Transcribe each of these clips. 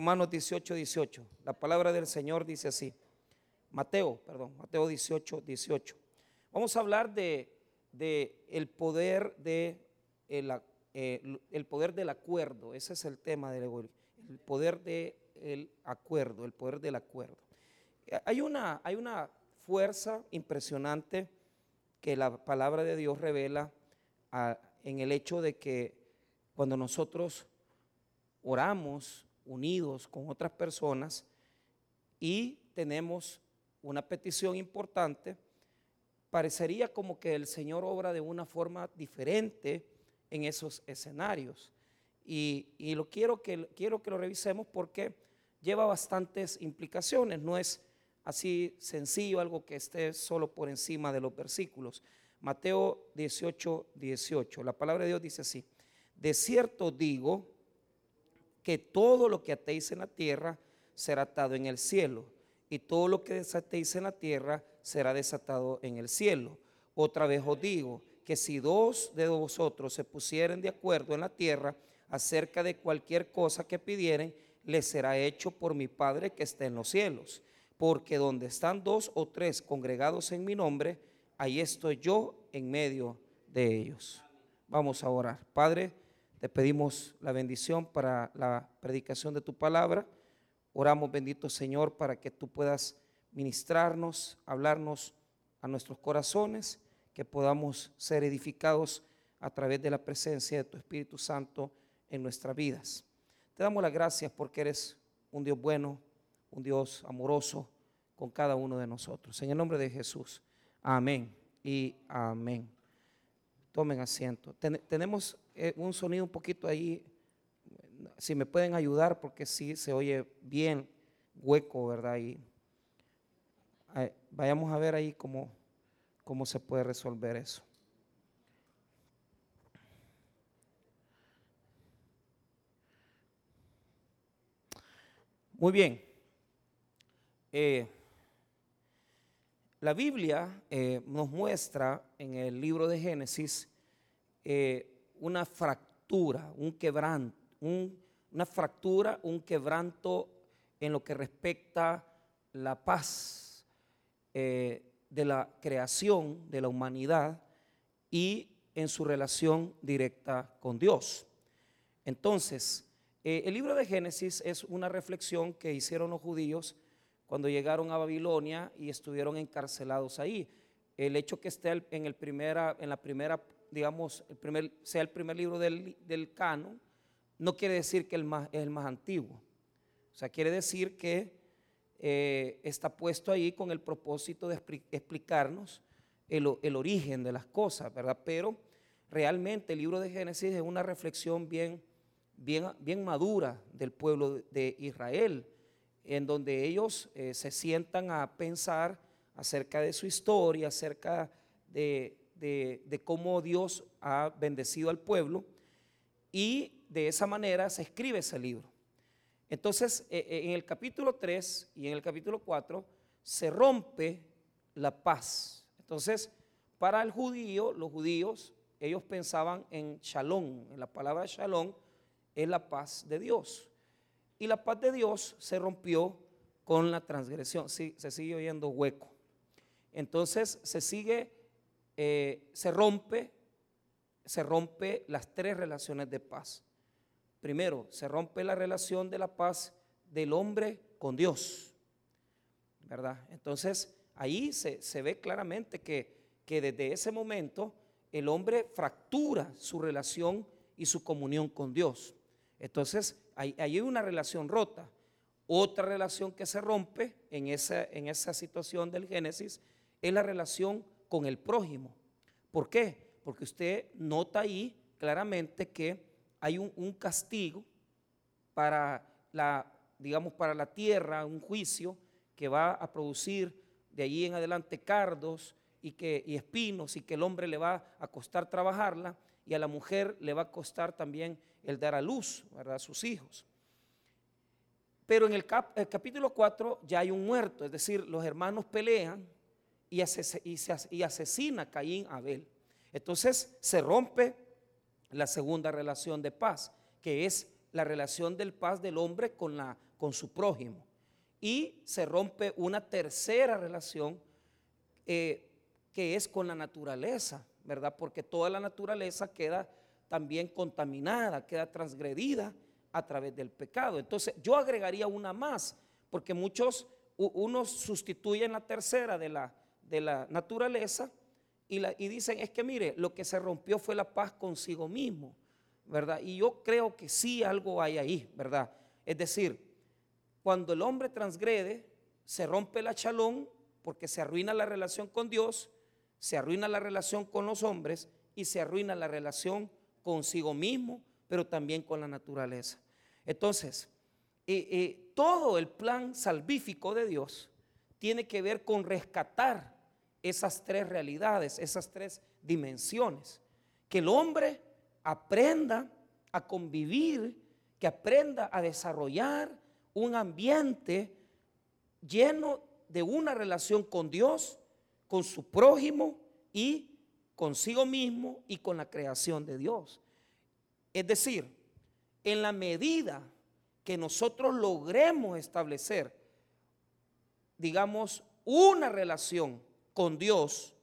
Romanos 18, 18. La palabra del Señor dice así. Mateo, perdón, Mateo 18, 18. Vamos a hablar de, el poder de el, eh, el, poder del acuerdo. Ese es el tema del el poder del acuerdo, el poder del acuerdo. Hay una, hay una fuerza impresionante que la palabra de Dios revela en el hecho de que cuando nosotros oramos unidos con otras personas y tenemos una petición importante, parecería como que el Señor obra de una forma diferente en esos escenarios. Y, lo quiero que, quiero que lo revisemos porque lleva bastantes implicaciones, no es así sencillo, algo que esté solo por encima de los versículos. Mateo 18, 18, la palabra de Dios dice así, de cierto digo que todo lo que atéis en la tierra será atado en el cielo, y todo lo que desatéis en la tierra será desatado en el cielo. Otra vez os digo que si dos de vosotros se pusieren de acuerdo en la tierra acerca de cualquier cosa que pidieren, les será hecho por mi Padre que está en los cielos. Porque donde están dos o tres congregados en mi nombre, ahí estoy yo en medio de ellos. Vamos a orar. Padre, te pedimos la bendición para la predicación de tu palabra. Oramos, bendito Señor, para que tú puedas ministrarnos, hablarnos a nuestros corazones, que podamos ser edificados a través de la presencia de tu Espíritu Santo en nuestras vidas. Te damos las gracias porque eres un Dios bueno, un Dios amoroso con cada uno de nosotros. En el nombre de Jesús. Amén y amén. Tomen asiento. tenemos eh, un sonido un poquito ahí si me pueden ayudar, porque sí se oye bien hueco, ¿verdad? Y vayamos a ver ahí cómo, cómo se puede resolver eso. Muy bien. Eh, la Biblia eh, nos muestra en el libro de Génesis eh, una fractura, un quebranto, un, una fractura, un quebranto en lo que respecta la paz eh, de la creación de la humanidad y en su relación directa con Dios. Entonces, el libro de Génesis es una reflexión que hicieron los judíos cuando llegaron a Babilonia y estuvieron encarcelados ahí. El hecho que esté en, el primera, en la primera, digamos, el primer, sea el primer libro del, del canon, no quiere decir que el más, es el más antiguo. O sea, quiere decir que eh, está puesto ahí con el propósito de explicarnos el, origen de las cosas, ¿verdad? Pero realmente el libro de Génesis es una reflexión bien, bien, bien madura del pueblo de Israel, en donde ellos eh, se sientan a pensar acerca de su historia, acerca de, de cómo Dios ha bendecido al pueblo y de esa manera se escribe ese libro. Entonces, e, e, en el capítulo 3 y en el capítulo 4 se rompe la paz. Entonces, para el judío, los judíos, ellos pensaban en shalom. En la palabra shalom es la paz de Dios. Y la paz de Dios se rompió con la transgresión. Sí, se sigue oyendo hueco. Entonces, se sigue, eh, se rompe, se rompe las tres relaciones de paz. Primero, se rompe la relación de la paz del hombre con Dios. ¿Verdad? Entonces, ahí se, ve claramente que, que, desde ese momento el hombre fractura su relación y su comunión con Dios. Entonces, hay una relación rota. Otra relación que se rompe en esa, en esa situación del Génesis es la relación con el prójimo. ¿Por qué? Porque usted nota ahí claramente que hay un, castigo para la, digamos, para la tierra, un juicio que va a producir de allí en adelante cardos y, que, espinos y que el hombre le va a costar trabajarla y a la mujer le va a costar también el dar a luz, ¿verdad? A sus hijos. Pero en el, capítulo 4 ya hay un muerto, es decir, los hermanos pelean y, y asesina a Caín a Abel. Entonces se rompe la segunda relación de paz, que es la relación del paz del hombre con la, con su prójimo. Y se rompe una tercera relación eh, que es con la naturaleza, ¿verdad? Porque toda la naturaleza queda también contaminada, queda transgredida a través del pecado. Entonces yo agregaría una más, porque muchos, unos sustituyen la tercera de la, de la naturaleza y, la, y dicen, es que mire, lo que se rompió fue la paz consigo mismo, ¿verdad? Y yo creo que sí algo hay ahí, ¿verdad? Es decir, cuando el hombre transgrede, se rompe la chalón porque se arruina la relación con Dios, se arruina la relación con los hombres y se arruina la relación consigo mismo, pero también con la naturaleza. Entonces, eh, eh, todo el plan salvífico de Dios tiene que ver con rescatar esas tres realidades, esas tres dimensiones. Que el hombre aprenda a convivir, que aprenda a desarrollar un ambiente lleno de una relación con Dios, con su prójimo y consigo mismo y con la creación de Dios. Es decir, en la medida que nosotros logremos establecer, digamos, una relación con Dios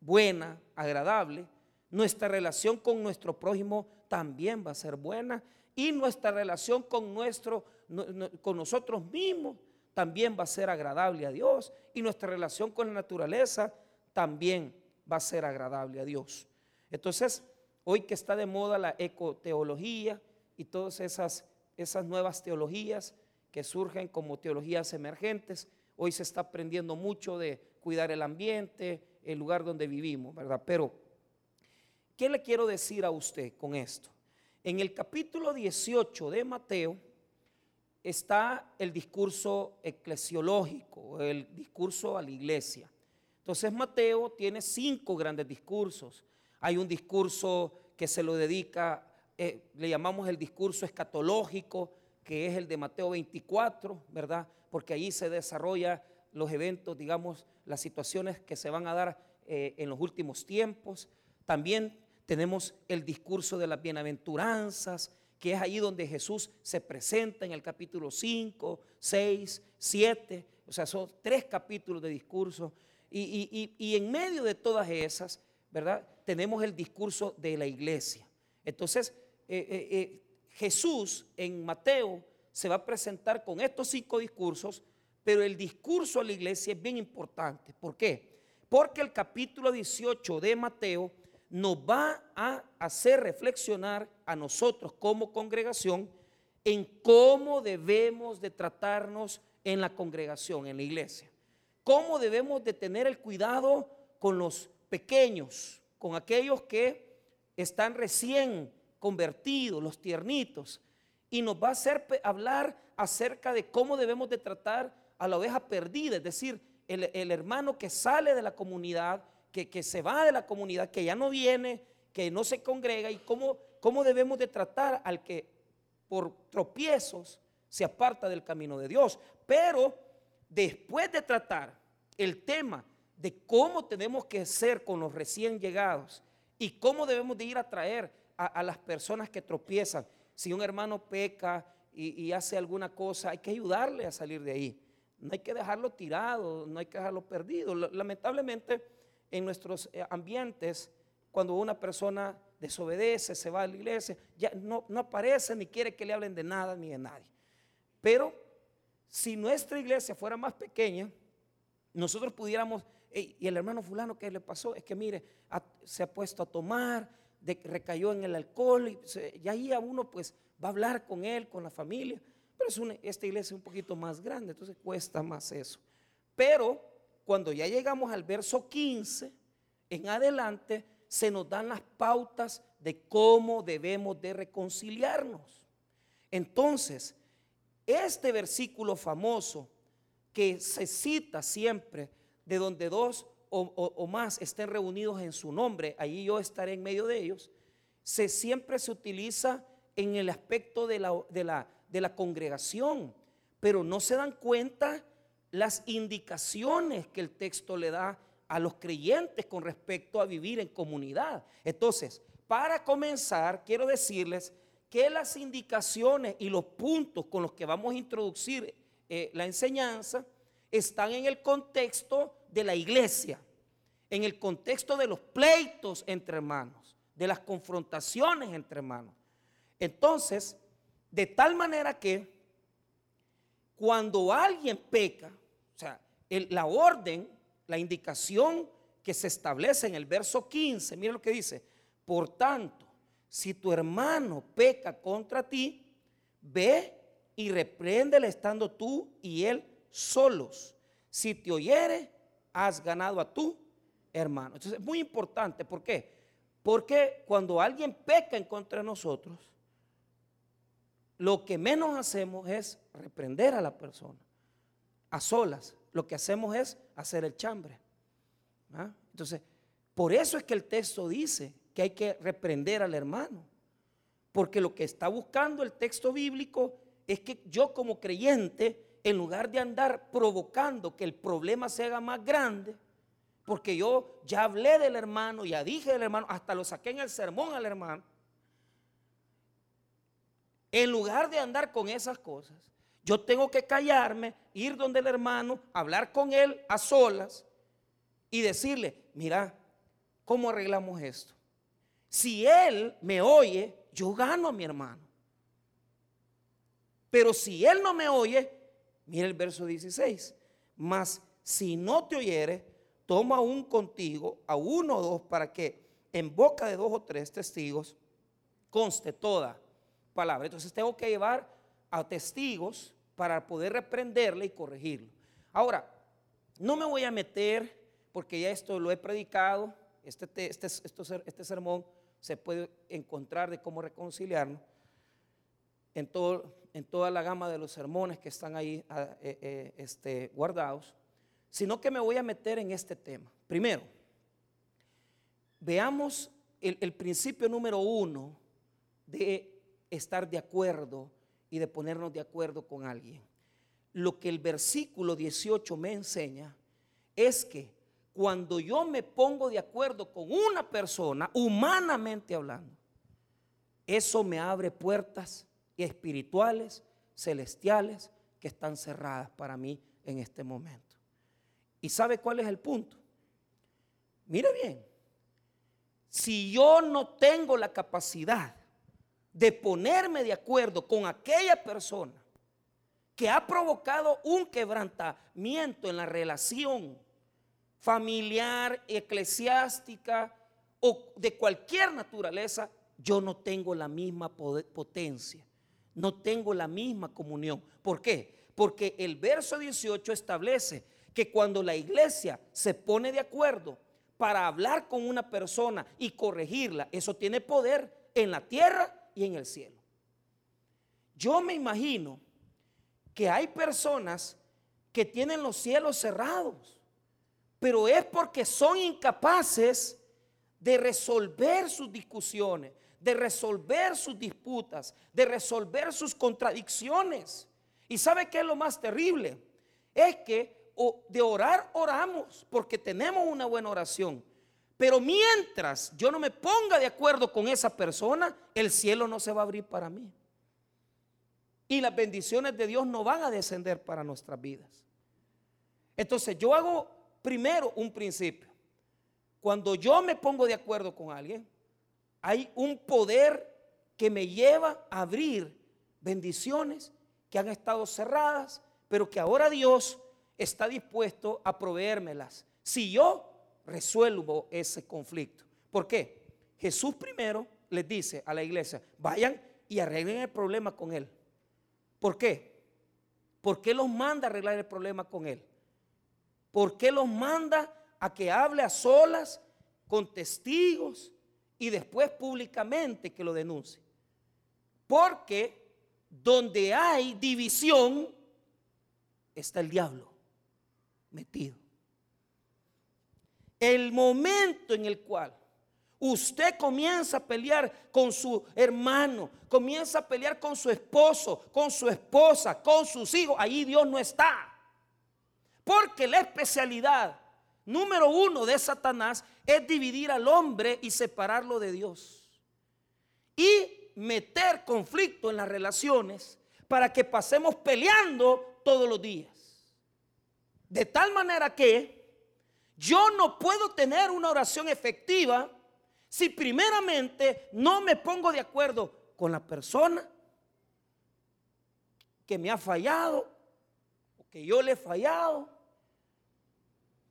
buena, agradable, nuestra relación con nuestro prójimo también va a ser buena y nuestra relación con nuestro con nosotros mismos también va a ser agradable a Dios y nuestra relación con la naturaleza también va a ser agradable a Dios. Entonces, hoy que está de moda la ecoteología y todas esas, esas nuevas teologías que surgen como teologías emergentes, hoy se está aprendiendo mucho de cuidar el ambiente, el lugar donde vivimos, ¿verdad? Pero, ¿qué le quiero decir a usted con esto? En el capítulo 18 de Mateo está el discurso eclesiológico, el discurso a la iglesia. Entonces Mateo tiene cinco grandes discursos. Hay un discurso que se lo dedica, eh, le llamamos el discurso escatológico, que es el de Mateo 24, ¿verdad? Porque allí se desarrolla los eventos, digamos, las situaciones que se van a dar eh, en los últimos tiempos. También tenemos el discurso de las bienaventuranzas, que es ahí donde Jesús se presenta en el capítulo 5, 6, 7. O sea, son tres capítulos de discurso. Y, en medio de todas esas, ¿verdad? Tenemos el discurso de la iglesia. Entonces, eh, eh, eh, Jesús en Mateo se va a presentar con estos cinco discursos, pero el discurso a la iglesia es bien importante. ¿Por qué? Porque el capítulo 18 de Mateo nos va a hacer reflexionar a nosotros como congregación en cómo debemos de tratarnos en la congregación, en la iglesia cómo debemos de tener el cuidado con los pequeños, con aquellos que están recién convertidos, los tiernitos. Y nos va a hacer hablar acerca de cómo debemos de tratar a la oveja perdida, es decir, el, hermano que sale de la comunidad, que, se va de la comunidad, que ya no viene, que no se congrega, y cómo, cómo debemos de tratar al que por tropiezos se aparta del camino de Dios. Pero después de tratar el tema de cómo tenemos que ser con los recién llegados y cómo debemos de ir a traer a, las personas que tropiezan, si un hermano peca y, hace alguna cosa, hay que ayudarle a salir de ahí. No hay que dejarlo tirado, no hay que dejarlo perdido. Lamentablemente, en nuestros eh, ambientes, cuando una persona desobedece, se va a la iglesia, ya no, no aparece ni quiere que le hablen de nada ni de nadie. Pero si nuestra iglesia fuera más pequeña, nosotros pudiéramos, y el hermano fulano, ¿qué le pasó? Es que mire, se ha puesto a tomar, recayó en el alcohol, y, ahí a uno pues va a hablar con él, con la familia. Pero es esta iglesia es un poquito más grande, entonces cuesta más eso. Pero cuando ya llegamos al verso 15, en adelante se nos dan las pautas de cómo debemos de reconciliarnos. Entonces, este versículo famoso que se cita siempre, de donde dos o, más estén reunidos en su nombre, allí yo estaré en medio de ellos, se siempre se utiliza en el aspecto de la, de la, de la congregación, pero no se dan cuenta las indicaciones que el texto le da a los creyentes con respecto a vivir en comunidad. Entonces, para comenzar, quiero decirles que las indicaciones y los puntos con los que vamos a introducir eh, la enseñanza están en el contexto de la iglesia, en el contexto de los pleitos entre hermanos, de las confrontaciones entre hermanos. Entonces, de tal manera que cuando alguien peca, o sea, la orden, la indicación que se establece en el verso 15, mire lo que dice, por tanto, si tu hermano peca contra ti, ve y repréndele estando tú y él solos. Si te oyere, has ganado a tu hermano. Entonces es muy importante, ¿por qué? Porque cuando alguien peca en contra de nosotros, lo que menos hacemos es reprender a la persona. A solas, lo que hacemos es hacer el chambre. ¿ah? Entonces, por eso es que el texto dice que hay que reprender al hermano. Porque lo que está buscando el texto bíblico es que yo como creyente, en lugar de andar provocando que el problema se haga más grande, porque yo ya hablé del hermano, ya dije del hermano, hasta lo saqué en el sermón al hermano, en lugar de andar con esas cosas, yo tengo que callarme, ir donde el hermano, hablar con él a solas y decirle, mira, ¿cómo arreglamos esto? Si él me oye, yo gano a mi hermano. Pero si él no me oye, mira el verso 16, mas si no te oyere, toma un contigo, a uno o dos, para que en boca de dos o tres testigos conste toda palabra. Entonces tengo que llevar a testigos para poder reprenderle y corregirlo. Ahora, no me voy a meter, porque ya esto lo he predicado, este, este, este sermón se puede encontrar de cómo reconciliarnos en, todo, en toda la gama de los sermones que están ahí ah, eh, eh, este, guardados, sino que me voy a meter en este tema. Primero, veamos el, el principio número uno de estar de acuerdo y de ponernos de acuerdo con alguien. Lo que el versículo 18 me enseña es que cuando yo me pongo de acuerdo con una persona, humanamente hablando, eso me abre puertas espirituales, celestiales, que están cerradas para mí en este momento. ¿Y sabe cuál es el punto? Mire bien, si yo no tengo la capacidad de ponerme de acuerdo con aquella persona que ha provocado un quebrantamiento en la relación familiar, eclesiástica o de cualquier naturaleza, yo no tengo la misma potencia, no tengo la misma comunión. ¿Por qué? Porque el verso 18 establece que cuando la iglesia se pone de acuerdo para hablar con una persona y corregirla, eso tiene poder en la tierra y en el cielo. Yo me imagino que hay personas que tienen los cielos cerrados, pero es porque son incapaces de resolver sus discusiones, de resolver sus disputas, de resolver sus contradicciones. ¿Y sabe qué es lo más terrible? Es que de orar oramos porque tenemos una buena oración, pero mientras yo no me ponga de acuerdo con esa persona, el cielo no se va a abrir para mí. Y las bendiciones de Dios no van a descender para nuestras vidas. Entonces yo hago primero un principio. Cuando yo me pongo de acuerdo con alguien, hay un poder que me lleva a abrir bendiciones que han estado cerradas, pero que ahora Dios está dispuesto a proveérmelas. Si yo resuelvo ese conflicto. ¿Por qué? Jesús primero les dice a la iglesia, vayan y arreglen el problema con él. ¿Por qué? ¿Por qué los manda a arreglar el problema con él? ¿Por qué los manda a que hable a solas con testigos y después públicamente que lo denuncie? Porque donde hay división está el diablo metido. El momento en el cual usted comienza a pelear con su hermano, comienza a pelear con su esposo, con su esposa, con sus hijos, ahí Dios no está. Porque la especialidad número uno de Satanás es dividir al hombre y separarlo de Dios. Y meter conflicto en las relaciones para que pasemos peleando todos los días. De tal manera que yo no puedo tener una oración efectiva si primeramente no me pongo de acuerdo con la persona que me ha fallado, o que yo le he fallado,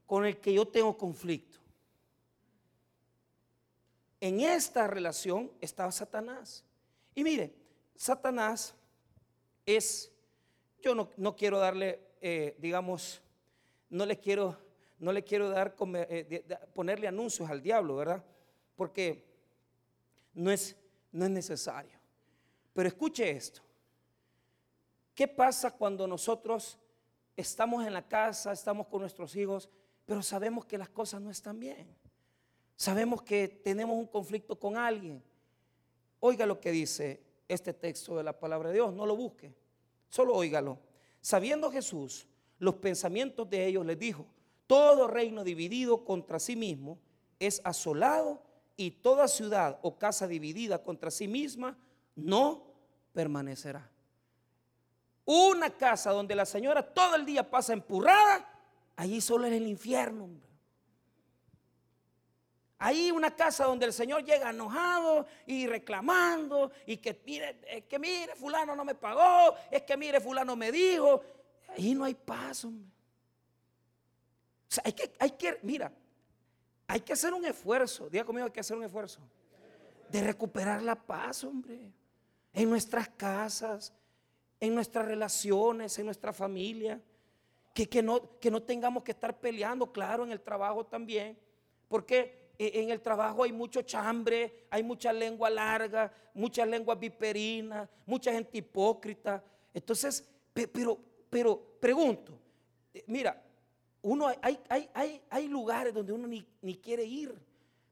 con el que yo tengo conflicto. En esta relación estaba Satanás. Y mire, Satanás es, yo no, quiero darle, eh, digamos, no le quiero, no le quiero dar, eh, ponerle anuncios al diablo, ¿verdad? Porque no es, no es necesario. Pero escuche esto. ¿Qué pasa cuando nosotros estamos en la casa, estamos con nuestros hijos, pero sabemos que las cosas no están bien? Sabemos que tenemos un conflicto con alguien. Oiga lo que dice este texto de la palabra de Dios, no lo busque, solo óigalo. Sabiendo Jesús los pensamientos de ellos, les dijo, todo reino dividido contra sí mismo es asolado y toda ciudad o casa dividida contra sí misma no permanecerá. Una casa donde la señora todo el día pasa empurrada, allí solo es el infierno. Ahí una casa donde el Señor llega enojado y reclamando y que mire, es que mire, fulano no me pagó, es que mire, fulano me dijo. Ahí no hay paz, hombre. O sea, que, hay que, mira, hay que hacer un esfuerzo. Diga conmigo, hay que hacer un esfuerzo. De recuperar la paz, hombre. En nuestras casas, en nuestras relaciones, en nuestra familia. Que, que, no, que no tengamos que estar peleando, claro, en el trabajo también. Porque e, en el trabajo hay mucho chambre, hay mucha lengua larga, muchas lenguas viperinas, mucha gente hipócrita. Entonces, pero, pero pregunto, eh, mira, uno hay, hay, hay, hay lugares donde uno ni, ni, quiere ir,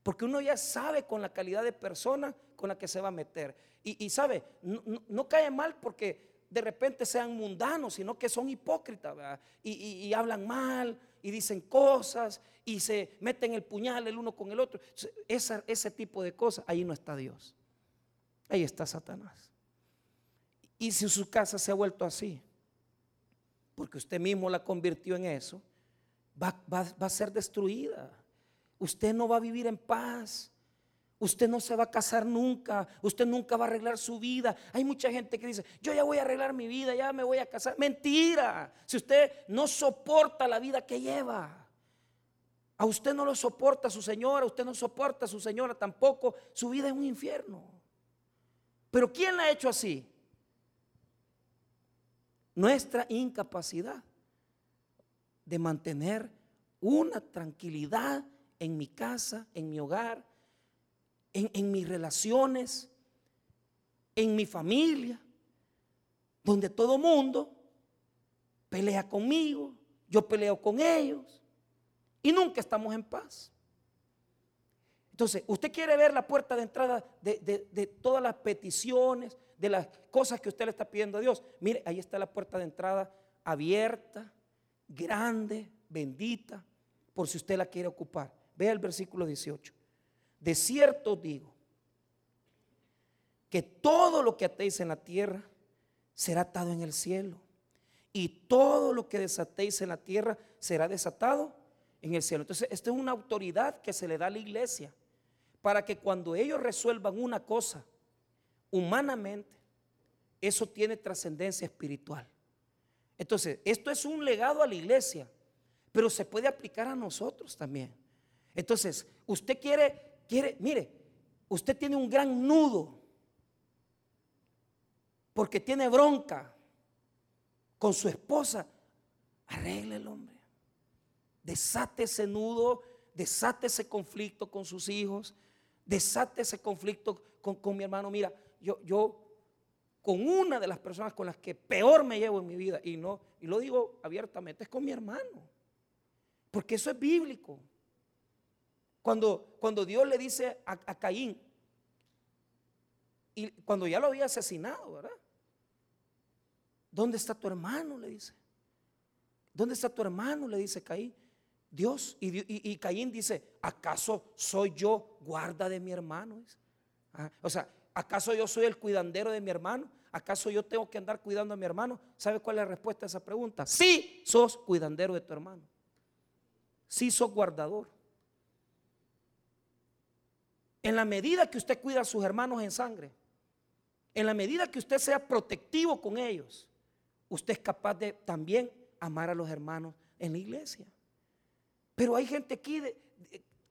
porque uno ya sabe con la calidad de persona con la que se va a meter. Y, sabe, no, no, cae mal porque de repente sean mundanos, sino que son hipócritas y, hablan mal y dicen cosas y se meten el puñal el uno con el otro. ese tipo de cosas, ahí no está Dios. Ahí está Satanás. Y si su casa se ha vuelto así, porque usted mismo la convirtió en eso, va, va a ser destruida. Usted no va a vivir en paz. Usted no se va a casar nunca, usted nunca va a arreglar su vida. Hay mucha gente que dice, yo ya voy a arreglar mi vida, ya me voy a casar. Mentira, si usted no soporta la vida que lleva, a usted no lo soporta su señora, usted no soporta a su señora tampoco, su vida es un infierno. Pero ¿quién la ha hecho así? Nuestra incapacidad de mantener una tranquilidad en mi casa, en mi hogar, en, mis relaciones, en mi familia, donde todo mundo pelea conmigo, yo peleo con ellos y nunca estamos en paz. Entonces, usted quiere ver la puerta de entrada de, de, todas las peticiones, de las cosas que usted le está pidiendo a Dios. Mire, ahí está la puerta de entrada abierta, grande, bendita, por si usted la quiere ocupar. Vea el versículo 18. De cierto digo que todo lo que atéis en la tierra será atado en el cielo. Y todo lo que desatéis en la tierra será desatado en el cielo. Entonces, esta es una autoridad que se le da a la iglesia para que cuando ellos resuelvan una cosa humanamente, eso tiene trascendencia espiritual. Entonces, esto es un legado a la iglesia, pero se puede aplicar a nosotros también. Entonces, usted quiere mire, usted tiene un gran nudo porque tiene bronca con su esposa, arregle el hombre. Desate ese nudo, desate ese conflicto con sus hijos, desate ese conflicto con, mi hermano. Mira, yo, yo con una de las personas con las que peor me llevo en mi vida, y no, y lo digo abiertamente, es con mi hermano. Porque eso es bíblico. Cuando, cuando Dios le dice a, Caín, y cuando ya lo había asesinado, ¿verdad? ¿Dónde está tu hermano? Le dice. ¿Dónde está tu hermano? Le dice Caín. Dios. Y, y, Caín dice, ¿acaso soy yo guarda de mi hermano? Ah, o sea, ¿Acaso yo soy el cuidandero de mi hermano? ¿Acaso yo tengo que andar cuidando a mi hermano? ¿Sabe cuál es la respuesta a esa pregunta? Sí, sos cuidandero de tu hermano. Sí, sos guardador. En la medida que usted cuida a sus hermanos en sangre, en la medida que usted sea protectivo con ellos, usted es capaz de también amar a los hermanos en la iglesia. Pero hay gente aquí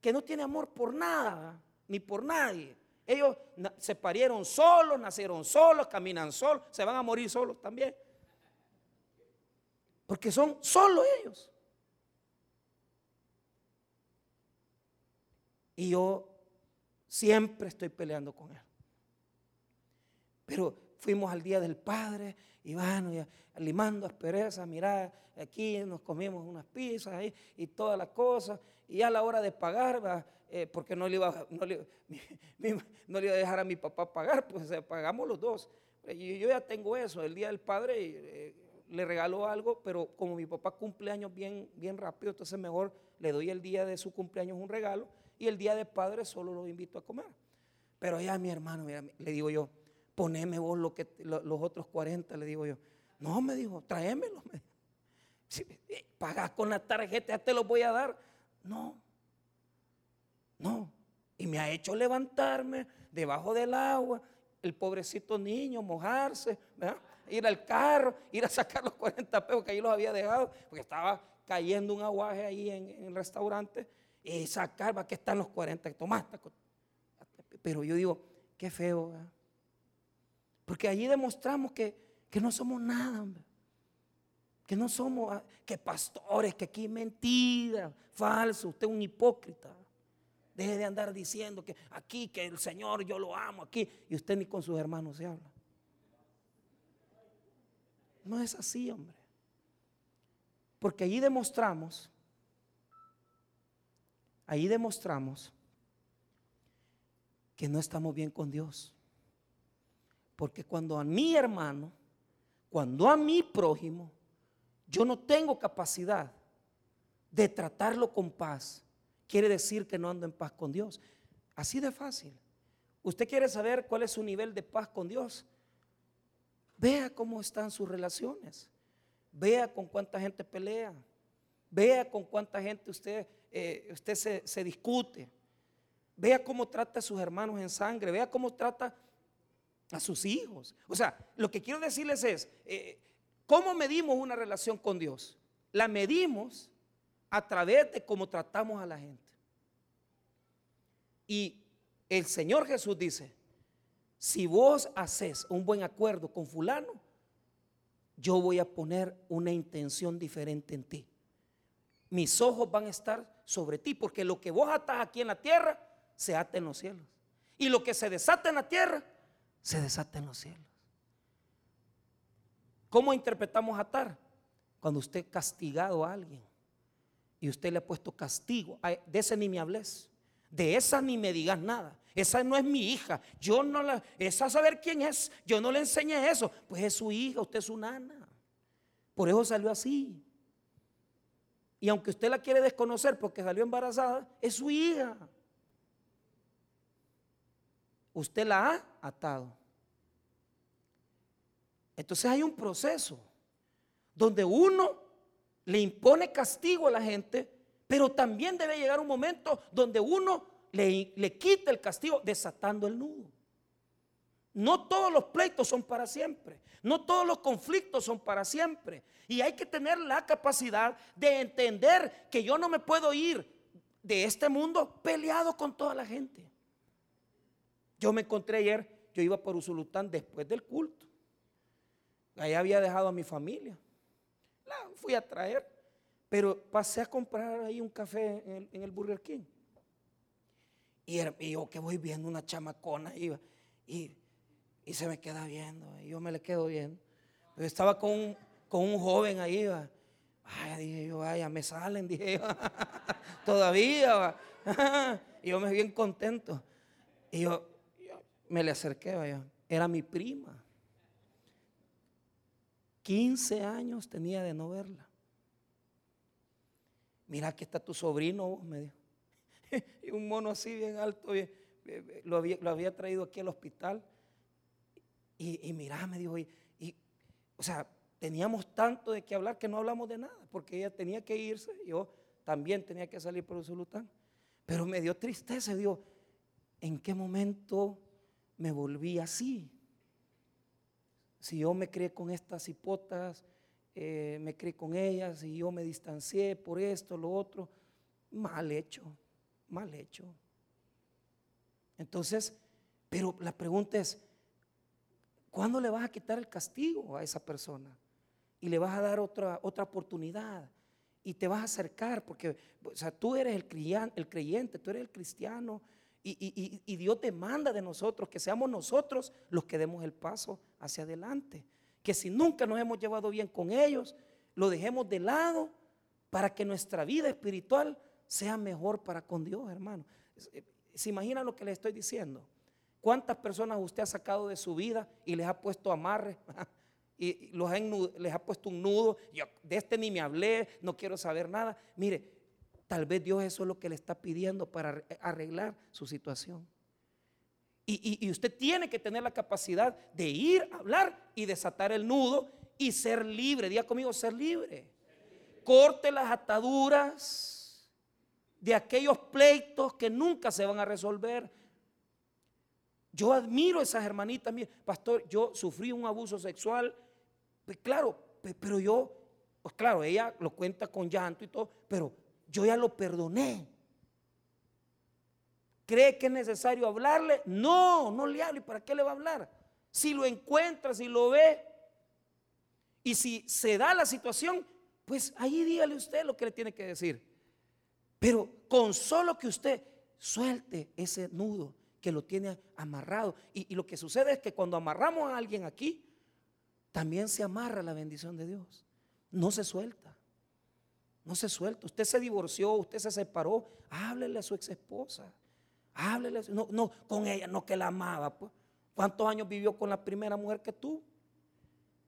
que no tiene amor por nada, ni por nadie. Ellos se parieron solos, nacieron solos, caminan solos, se van a morir solos también. Porque son solo ellos. Y yo siempre estoy peleando con él. Pero fuimos al día del Padre y bueno, limando asperezas, mirá, aquí nos comimos unas pizzas y todas las cosas. Y a la hora de pagar, eh, porque no le, iba, no, le, le iba a dejar a mi papá pagar, pues pagamos los dos. Y yo ya tengo eso, el Día del Padre eh, le regaló algo, pero como mi papá cumpleaños bien, bien rápido, entonces mejor le doy el día de su cumpleaños un regalo y el Día del Padre solo lo invito a comer. Pero ya mi hermano, le digo yo, poneme vos los otros 40, le digo yo. No, me dijo, tráemelo. Si, eh, pagás con la tarjeta, ya te lo voy a dar. No, no. Y me ha hecho levantarme debajo del agua, el pobrecito niño, mojarse, ir al carro, ir a sacar los 40 pesos que ahí los había dejado, porque estaba cayendo un aguaje ahí en, el restaurante, y sacar, va, que están los 40 que tomaste. Pero yo digo, qué feo, porque allí demostramos que, que no somos nada, que no somos, ah, que pastores, que aquí mentira, falso, usted es un hipócrita. Deje de andar diciendo que aquí, que el Señor yo lo amo aquí, y usted ni con sus hermanos se habla. No es así, hombre. Porque allí demostramos, ahí demostramos que no estamos bien con Dios. Porque cuando a mi hermano, cuando a mi prójimo, yo no tengo capacidad de tratarlo con paz, quiere decir que no ando en paz con Dios. Así de fácil. ¿Usted quiere saber cuál es su nivel de paz con Dios? Vea cómo están sus relaciones. Vea con cuánta gente pelea. Vea con cuánta gente usted, eh, usted se, discute. Vea cómo trata a sus hermanos en sangre. Vea cómo trata a sus hijos. O sea, lo que quiero decirles es, eh, ¿cómo medimos una relación con Dios? La medimos a través de cómo tratamos a la gente. Y el Señor Jesús dice, si vos haces un buen acuerdo con fulano, yo voy a poner una intención diferente en ti. Mis ojos van a estar sobre ti, porque lo que vos atas aquí en la tierra, se ata en los cielos. Y lo que se desata en la tierra, se desata en los cielos. ¿Cómo interpretamos atar? Cuando usted ha castigado a alguien y usted le ha puesto castigo, de ese ni me hables, de esa ni me digas nada. Esa no es mi hija. Yo no la, esa saber quién es. Yo no le enseñé eso. Pues es su hija, usted es su nana. Por eso salió así. Y aunque usted la quiere desconocer porque salió embarazada, es su hija usted la ha atado. Entonces hay un proceso donde uno le impone castigo a la gente, pero también debe llegar un momento donde uno le, le quita el castigo desatando el nudo. No todos los pleitos son para siempre. No todos los conflictos son para siempre. Y hay que tener la capacidad de entender que yo no me puedo ir de este mundo peleado con toda la gente. Yo me encontré ayer, yo iba por Usulután después del culto. Allá había dejado a mi familia. La fui a traer, pero pasé a comprar ahí un café en el, Burger King. Y, yo que voy viendo una chamacona iba, y, se me queda viendo, y yo me le quedo viendo. Yo estaba con un, con un joven ahí, va. Ay, dije yo, vaya, me salen, dije yo, todavía, va. y yo me bien contento. Y yo, me le acerqué, vaya, era mi prima. 15 años tenía de no verla. Mira, que está tu sobrino, me dijo. y un mono así bien alto, lo, había, lo había traído aquí al hospital Y, y mira, me dijo, y, o sea, teníamos tanto de qué hablar que no hablamos de nada, porque ella tenía que irse, yo también tenía que salir por el sultán. Pero me dio tristeza, digo, ¿en qué momento me volví así? Si yo me crié con estas hipotas, eh, me crié con ellas y yo me distancié por esto, lo otro, mal hecho, mal hecho. Entonces, pero la pregunta es, ¿cuándo le vas a quitar el castigo a esa persona? Y le vas a dar otra, otra oportunidad y te vas a acercar, porque o sea, tú eres el creyente, el creyente, tú eres el cristiano, y, y, Dios demanda de nosotros que seamos nosotros los que demos el paso hacia adelante. Que si nunca nos hemos llevado bien con ellos, lo dejemos de lado para que nuestra vida espiritual sea mejor para con Dios, hermano. ¿Se imagina lo que le estoy diciendo? ¿Cuántas personas usted ha sacado de su vida y les ha puesto amarre? y los les ha puesto un nudo. Yo de este ni me hablé, no quiero saber nada. Mire, tal vez Dios eso es lo que le está pidiendo para arreglar su situación. Y, usted tiene que tener la capacidad de ir a hablar y desatar el nudo y ser libre. Diga conmigo, ser libre. Corte las ataduras de aquellos pleitos que nunca se van a resolver. Yo admiro a esas hermanitas. pastor, yo sufrí un abuso sexual pues claro, pero yo, pues claro, ella lo cuenta con llanto y todo, pero yo ya lo perdoné. ¿Cree que es necesario hablarle? No, no le hable. ¿Para qué le va a hablar? Si lo encuentra, si lo ve, y si se da la situación, pues ahí dígale usted lo que le tiene que decir. Pero con solo que usted suelte ese nudo que lo tiene amarrado. Y, lo que sucede es que cuando amarramos a alguien aquí, también se amarra la bendición de Dios. No se suelta. No se suelta. Usted se divorció, usted se separó. Háblele a su ex esposa. Háblele. No, no, con ella, no que la amaba. Pues. ¿Cuántos años vivió con la primera mujer que tú?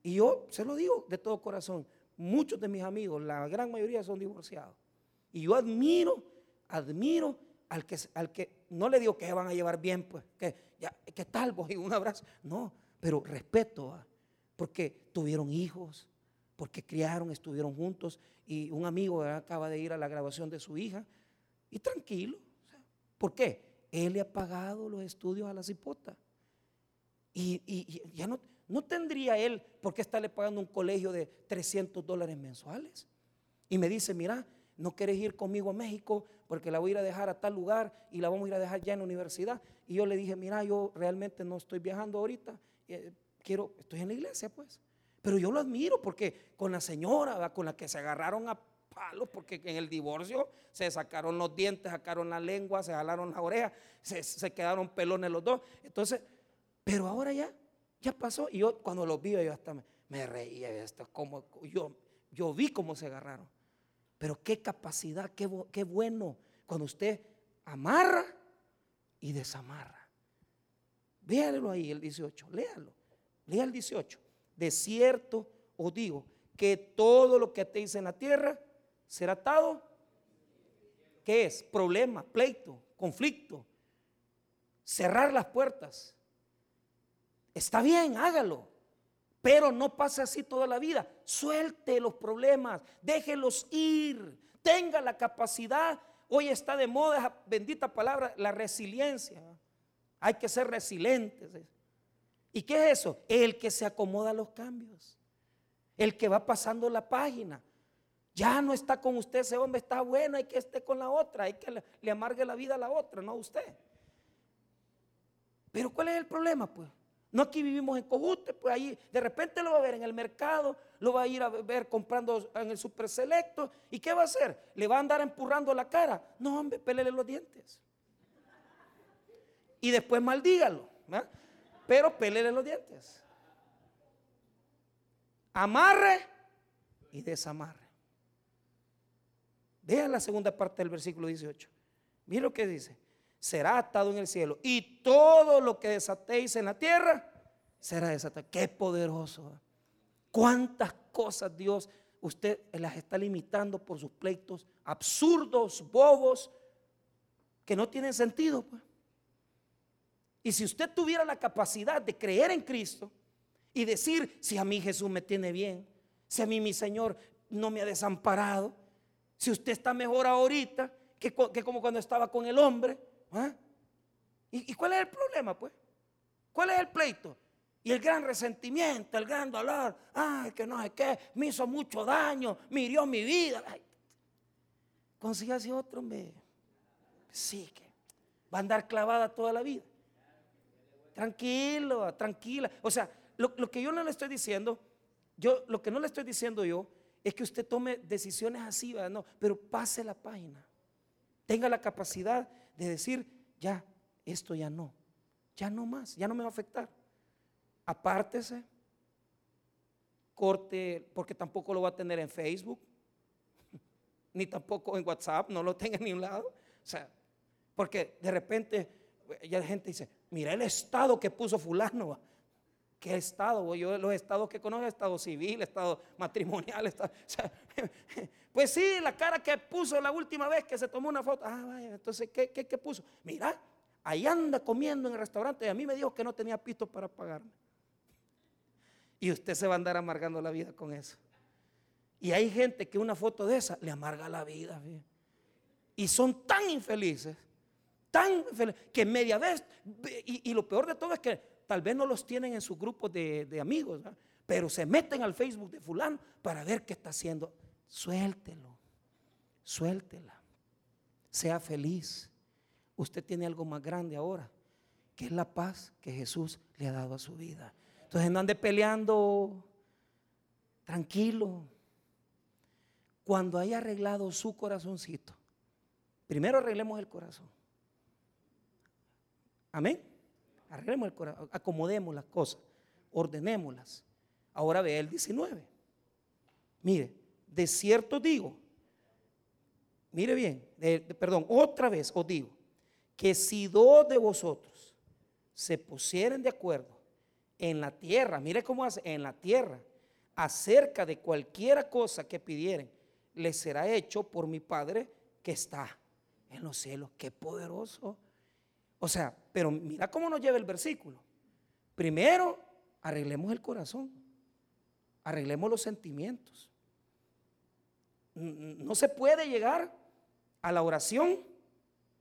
Y yo se lo digo de todo corazón. Muchos de mis amigos, la gran mayoría son divorciados. Y yo admiro, admiro al que, al que no le digo que van a llevar bien, pues, que, que tal, vos y un abrazo. No, pero respeto a porque tuvieron hijos, porque criaron, estuvieron juntos y un amigo acaba de ir a la grabación de su hija y tranquilo. ¿Por qué? Él le ha pagado los estudios a la cipota. Y, ya no, no tendría él por qué estarle pagando un colegio de 300 dólares mensuales. Y me dice, mira, no quieres ir conmigo a México porque la voy a ir a dejar a tal lugar y la vamos a ir a dejar ya en la universidad. Y yo le dije, mira, yo realmente no estoy viajando ahorita, eh, quiero, estoy en la iglesia pues. Pero yo lo admiro porque con la señora, con la que se agarraron a palos, porque en el divorcio se sacaron los dientes, sacaron la lengua, se jalaron la oreja, se, quedaron pelones los dos. Entonces, pero ahora ya, ya pasó. Y yo cuando los vi, yo hasta me, reía, esto como, yo, yo vi cómo se agarraron. Pero qué capacidad, qué, qué bueno cuando usted amarra y desamarra. Véalo ahí, el 18, léalo. Lea el 18. De cierto os digo que todo lo que atéis en la tierra será atado. ¿Qué es? Problema, pleito, conflicto. Cerrar las puertas. Está bien, hágalo. Pero no pase así toda la vida. Suelte los problemas, déjelos ir. Tenga la capacidad. Hoy está de moda esa bendita palabra, la resiliencia. Hay que ser resilientes. ¿Y qué es eso? El que se acomoda a los cambios. El que va pasando la página. Ya no está con usted, ese hombre está bueno, hay que esté con la otra, hay que le, amargue la vida a la otra, no a usted. Pero ¿cuál es el problema? Pues no aquí vivimos en Cojute, pues ahí de repente lo va a ver en el mercado, lo va a ir a ver comprando en el super selecto. ¿Y qué va a hacer? ¿Le va a andar empurrando la cara? No, hombre, pelele los dientes. Y después maldígalo pero pelele los dientes. Amarre y desamarre. Vean la segunda parte del versículo 18. Miren lo que dice. Será atado en el cielo y todo lo que desatéis en la tierra será desatado. Qué poderoso. ¿eh? Cuántas cosas Dios usted las está limitando por sus pleitos absurdos, bobos, que no tienen sentido. Pues. Y si usted tuviera la capacidad de creer en Cristo y decir, si a mí Jesús me tiene bien, si a mí mi Señor no me ha desamparado, si usted está mejor ahorita que, como cuando estaba con el hombre, ¿ah? ¿Y, ¿Y cuál es el problema, pues? ¿Cuál es el pleito? Y el gran resentimiento, el gran dolor, ay, que no sé qué, me hizo mucho daño, me hirió mi vida. Consígase otro, hombre. Sí, que va a andar clavada toda la vida. Tranquilo, tranquila. O sea, lo, que yo no le estoy diciendo, yo lo que no le estoy diciendo yo es que usted tome decisiones así, no, pero pase la página. Tenga la capacidad de decir, ya, esto ya no, ya no más, ya no me va a afectar apártese, corte, porque tampoco lo va a tener en Facebook, ni tampoco en WhatsApp, no lo tenga en ningún lado. O sea, porque de repente ya la gente dice, mira el estado que puso fulano. ¿Qué estado? Yo los estados que conozco, estado civil, estado matrimonial, estado, pues sí, la cara que puso la última vez que se tomó una foto. Ah, vaya, entonces, ¿qué, qué, qué puso? Mira, ahí anda comiendo en el restaurante y a mí me dijo que no tenía pisto para pagarme. Y usted se va a andar amargando la vida con eso. Y hay gente que una foto de esa le amarga la vida. Y son tan infelices, tan infelices, que media vez, y, lo peor de todo es que tal vez no los tienen en sus grupos de, amigos, pero se meten al Facebook de fulano para ver qué está haciendo. Suéltelo, suéltela, sea feliz. Usted tiene algo más grande ahora, que es la paz que Jesús le ha dado a su vida. Entonces no ande peleando, tranquilo. Cuando haya arreglado su corazoncito, primero arreglemos el corazón. Amén. Arreglemos el corazón, acomodemos las cosas, ordenémoslas. Ahora ve el 19. Mire, de cierto digo, mire bien, perdón, otra vez os digo, que si dos de vosotros se pusieren de acuerdo en la tierra, mire cómo hace, en la tierra, acerca de cualquiera cosa que pidieren, le será hecho por mi Padre que está en los cielos. Qué poderoso. O sea, pero mira cómo nos lleva el versículo. Primero, arreglemos el corazón, arreglemos los sentimientos. No se puede llegar a la oración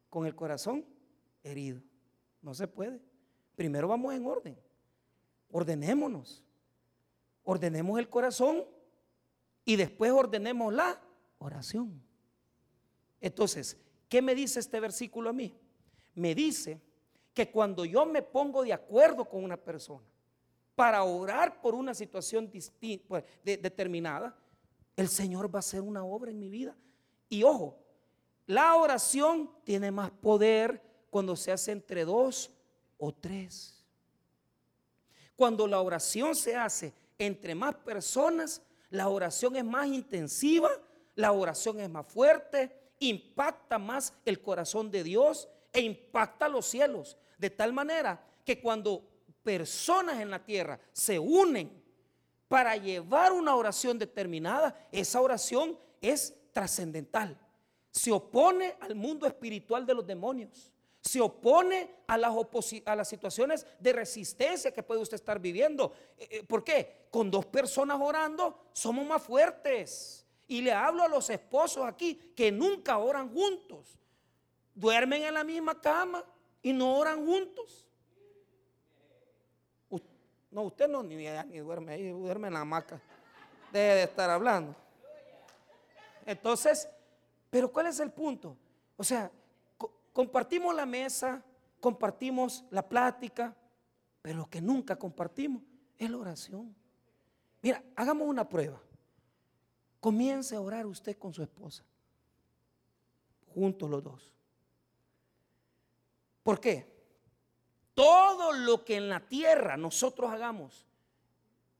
con el corazón herido. No se puede. Primero vamos en orden ordenémonos. Ordenemos el corazón y después ordenemos la oración. Entonces, ¿qué me dice este versículo a mí? Me dice que cuando yo me pongo de acuerdo con una persona para orar por una situación pues, determinada, el Señor va a hacer una obra en mi vida. Y ojo, la oración tiene más poder cuando se hace entre dos o tres. Cuando la oración se hace entre más personas, la oración es más intensiva, la oración es más fuerte, impacta más el corazón de Dios e impacta los cielos. De tal manera que cuando personas en la tierra se unen para llevar una oración determinada, esa oración es trascendental. Se opone al mundo espiritual de los demonios se opone a las, a las situaciones de resistencia que puede usted estar viviendo. Eh, eh, ¿Por qué? Con dos personas orando somos más fuertes. Y le hablo a los esposos aquí que nunca oran juntos. Duermen en la misma cama y no oran juntos. No, usted no ni, ni duerme ahí, duerme en la hamaca. Deje de estar hablando. Entonces, pero ¿cuál es el punto? O sea, compartimos la mesa, compartimos la plática, pero lo que nunca compartimos es la oración. Mira, hagamos una prueba. Comience a orar usted con su esposa, juntos los dos. ¿Por qué? Todo lo que en la tierra nosotros hagamos,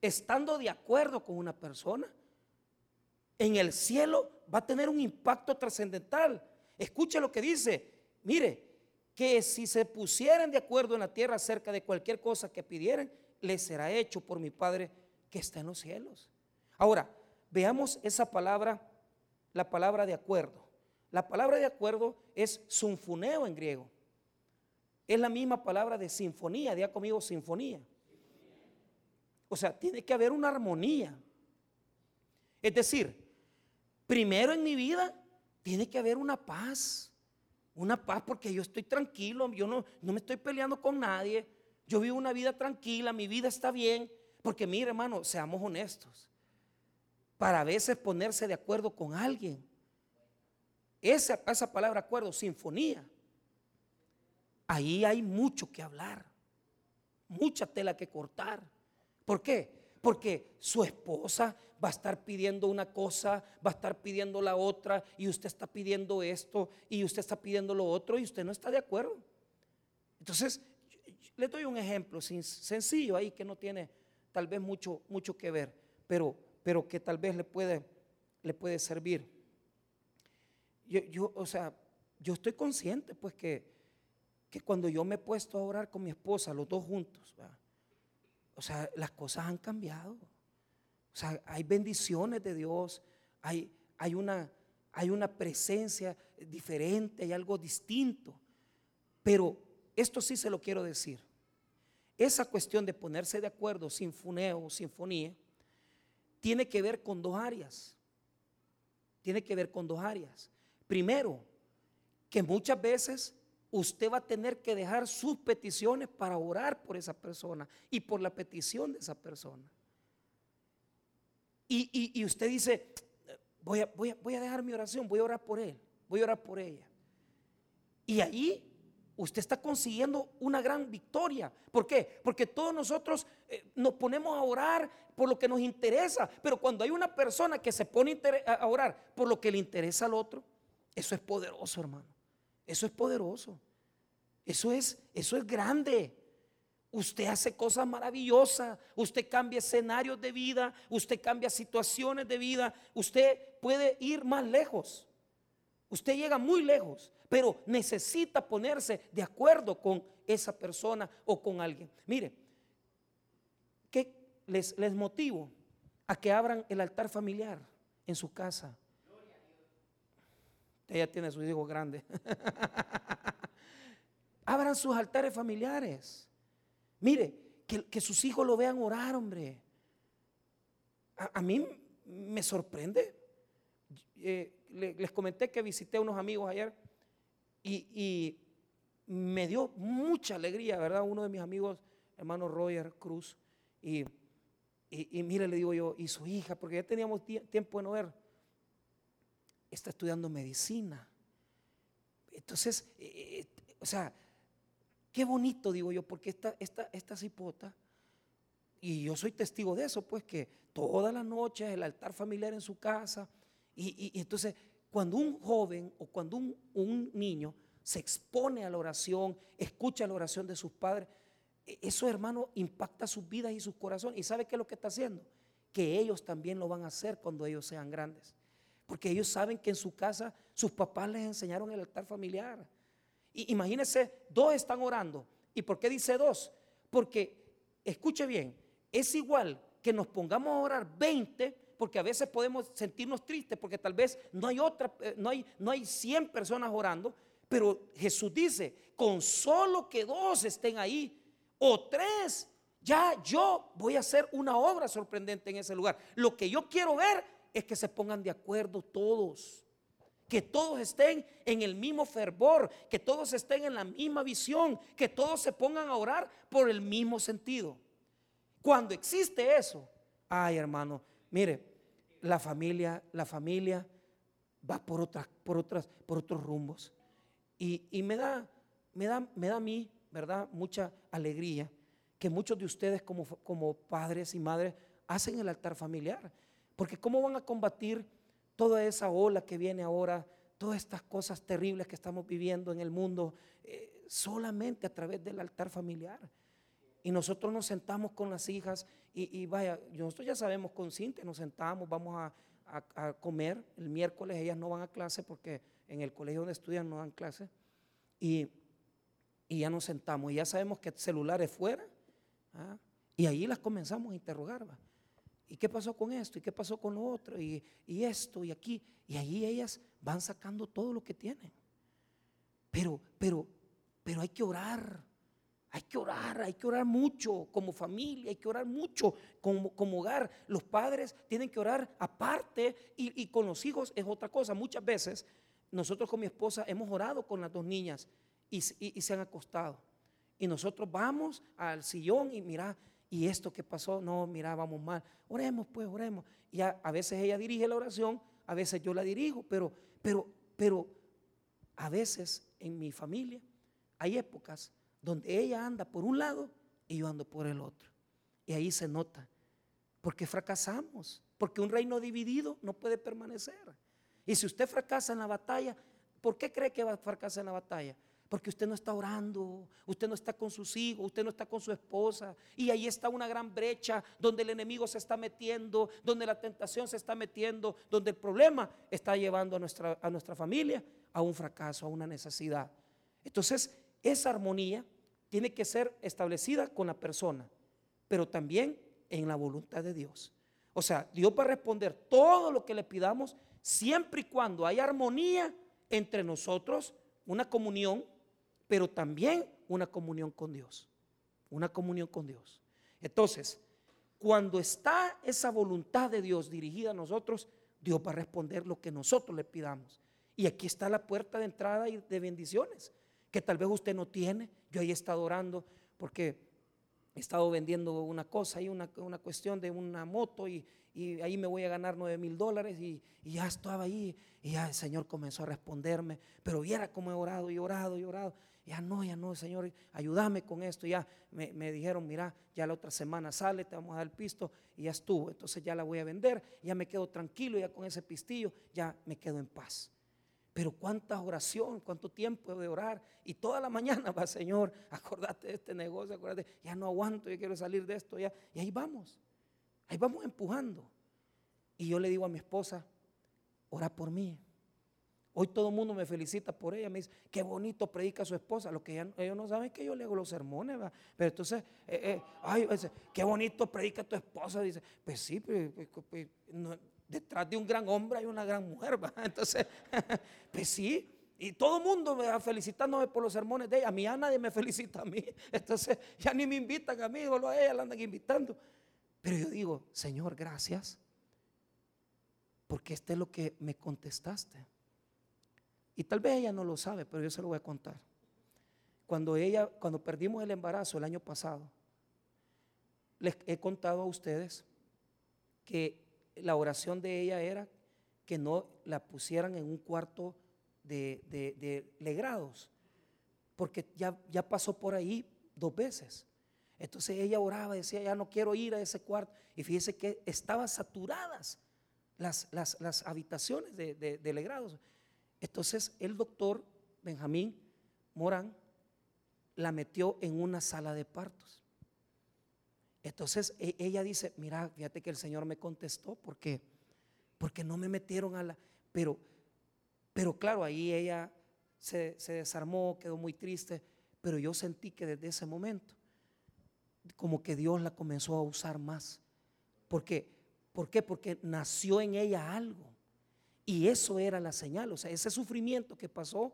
estando de acuerdo con una persona, en el cielo va a tener un impacto trascendental. Escuche lo que dice Mire, que si se pusieran de acuerdo en la tierra acerca de cualquier cosa que pidieran, les será hecho por mi Padre que está en los cielos. Ahora, veamos esa palabra, la palabra de acuerdo. La palabra de acuerdo es sunfuneo en griego. Es la misma palabra de sinfonía, diga conmigo sinfonía. O sea, tiene que haber una armonía. Es decir, primero en mi vida tiene que haber una paz. Una paz porque yo estoy tranquilo, yo no, no me estoy peleando con nadie. Yo vivo una vida tranquila, mi vida está bien. Porque mire, hermano, seamos honestos. Para a veces ponerse de acuerdo con alguien. Esa, esa palabra acuerdo, sinfonía. Ahí hay mucho que hablar. Mucha tela que cortar. ¿Por qué? Porque su esposa va a estar pidiendo una cosa, va a estar pidiendo la otra, y usted está pidiendo esto, y usted está pidiendo lo otro, y usted no está de acuerdo. Entonces, le doy un ejemplo sencillo ahí que no tiene tal vez mucho, mucho que ver, pero, pero que tal vez le puede, le puede servir. Yo, o sea, yo estoy consciente pues que, que cuando yo me he puesto a orar con mi esposa, los dos juntos, o sea, las cosas han cambiado. O sea, hay bendiciones de Dios, hay, hay, una, hay una presencia diferente, hay algo distinto. Pero esto sí se lo quiero decir. Esa cuestión de ponerse de acuerdo, sinfoneo o sinfonía, tiene que ver con dos áreas. Tiene que ver con dos áreas. Primero, que muchas veces usted va a tener que dejar sus peticiones para orar por esa persona y por la petición de esa persona. Y, usted dice, voy a, voy, a, voy a dejar mi oración, voy a orar por él, voy a orar por ella. Y ahí usted está consiguiendo una gran victoria. ¿Por qué? Porque todos nosotros eh, nos ponemos a orar por lo que nos interesa, pero cuando hay una persona que se pone a orar por lo que le interesa al otro, eso es poderoso, hermano. Eso es poderoso. Eso es, eso es grande. Usted hace cosas maravillosas, usted cambia escenarios de vida, usted cambia situaciones de vida, usted puede ir más lejos. Usted llega muy lejos, pero necesita ponerse de acuerdo con esa persona o con alguien. Mire, ¿qué les, les motivo a que abran el altar familiar en su casa? Ella tiene sus hijos grandes. Abran sus altares familiares. Mire, que, sus hijos lo vean orar, hombre. A, mí me sorprende. Eh, les comenté que visité a unos amigos ayer y, me dio mucha alegría, ¿verdad? Uno de mis amigos, hermano Roger Cruz, y, y, mire, le digo yo, y su hija, porque ya teníamos tiempo de no ver, está estudiando medicina. Entonces, eh, eh, o sea, Qué bonito, digo yo, porque esta, esta, esta cipota, y yo soy testigo de eso, pues que toda la noche el altar familiar en su casa, y, entonces cuando un joven o cuando un, un, niño se expone a la oración, escucha la oración de sus padres, e, eso hermano impacta sus vidas y sus corazones. ¿Y sabe qué es lo que está haciendo? Que ellos también lo van a hacer cuando ellos sean grandes. Porque ellos saben que en su casa sus papás les enseñaron el altar familiar. Y imagínense, dos están orando. ¿Y por qué dice dos? Porque, escuche bien, es igual que nos pongamos a orar 20, porque a veces podemos sentirnos tristes, porque tal vez no hay otra, eh, no hay, no hay 100 personas orando, pero Jesús dice, con solo que dos estén ahí, o tres, ya yo voy a hacer una obra sorprendente en ese lugar. Lo que yo quiero ver es que se pongan de acuerdo todos que todos estén en el mismo fervor, que todos estén en la misma visión, que todos se pongan a orar por el mismo sentido. Cuando existe eso, ay hermano, mire, la familia, la familia va por otras, por otras, por otros rumbos. Y, me da, me da, me da a mí, ¿verdad? Mucha alegría que muchos de ustedes como, como padres y madres hacen el altar familiar. Porque ¿cómo van a combatir? toda esa ola que viene ahora, todas estas cosas terribles que estamos viviendo en el mundo, eh, solamente a través del altar familiar. Y nosotros nos sentamos con las hijas y, vaya, nosotros ya sabemos con Cintia, nos sentamos, vamos a, comer. El miércoles ellas no van a clase porque en el colegio donde estudian no dan clase. Y, ya nos sentamos y ya sabemos que el celular es fuera. ¿ah? Y ahí las comenzamos a interrogar. ¿Y qué pasó con esto? ¿Y qué pasó con lo otro? Y, esto y aquí. Y ahí ellas van sacando todo lo que tienen. Pero, pero pero hay que orar. Hay que orar, hay que orar mucho como familia, hay que orar mucho como, como hogar. Los padres tienen que orar aparte y, y, con los hijos es otra cosa. Muchas veces nosotros con mi esposa hemos orado con las dos niñas y, y, y se han acostado. Y nosotros vamos al sillón y mira, ¿y esto que pasó? No, mira, vamos mal. Oremos pues, oremos. Y a, a veces ella dirige la oración, a veces yo la dirijo, pero, pero, pero a veces en mi familia hay épocas donde ella anda por un lado y yo ando por el otro. Y ahí se nota, porque fracasamos, porque un reino dividido no puede permanecer. Y si usted fracasa en la batalla, ¿por qué cree que va a fracasar en la batalla? Porque usted no está orando, usted no está con sus hijos, usted no está con su esposa. Y ahí está una gran brecha donde el enemigo se está metiendo, donde la tentación se está metiendo, donde el problema está llevando a nuestra, a nuestra familia a un fracaso, a una necesidad. Entonces, esa armonía tiene que ser establecida con la persona, pero también en la voluntad de Dios. O sea, Dios va a responder todo lo que le pidamos siempre y cuando haya armonía entre nosotros, una comunión, pero también una comunión con Dios. Una comunión con Dios. Entonces, cuando está esa voluntad de Dios dirigida a nosotros, Dios va a responder lo que nosotros le pidamos. Y aquí está la puerta de entrada y de bendiciones que tal vez usted no tiene. Yo ahí he estado orando porque he estado vendiendo una cosa y una, una cuestión de una moto y, y, ahí me voy a ganar 9 mil dólares y, y, ya estaba ahí y ya el Señor comenzó a responderme, pero viera cómo he orado y orado y orado. Ya no, ya no, Señor, ayúdame con esto. Ya me, me, dijeron, mira, ya la otra semana sale, te vamos a dar el pisto y ya estuvo. Entonces ya la voy a vender, ya me quedo tranquilo, ya con ese pistillo, ya me quedo en paz. Pero cuánta oración, cuánto tiempo de orar. Y toda la mañana va, Señor, acordate de este negocio, acordate, ya no aguanto, yo quiero salir de esto. Ya. Y ahí vamos, ahí vamos empujando. Y yo le digo a mi esposa, ora por mí. Hoy todo el mundo me felicita por ella, me dice, qué bonito predica su esposa. Lo que ellos no saben es que yo le hago los sermones, ¿va? pero entonces, eh, eh, ay, qué bonito predica tu esposa. Dice, pues sí, pues, pues, pues detrás de un gran hombre hay una gran mujer. Entonces, pues sí. Y todo el mundo me va felicitándome por los sermones de ella. A mí ya nadie me felicita a mí. Entonces ya ni me invitan a mí, solo a ella la andan invitando. Pero yo digo, Señor, gracias. Porque este es lo que me contestaste. Y tal vez ella no lo sabe, pero yo se lo voy a contar. Cuando ella, cuando perdimos el embarazo el año pasado, les he contado a ustedes que la oración de ella era que no la pusieran en un cuarto de, de, legrados, porque ya, ya pasó por ahí dos veces. Entonces ella oraba, decía, ya no quiero ir a ese cuarto. Y fíjese que estaban saturadas las, las, las habitaciones de, de, legrados. Entonces el doctor Benjamín Morán la metió en una sala de partos. Entonces e, ella dice, mira, fíjate que el Señor me contestó porque porque no me metieron a la pero pero claro, ahí ella se, se desarmó, quedó muy triste, pero yo sentí que desde ese momento como que Dios la comenzó a usar más. Porque ¿por qué? Porque nació en ella algo. Y eso era la señal, o sea, ese sufrimiento que pasó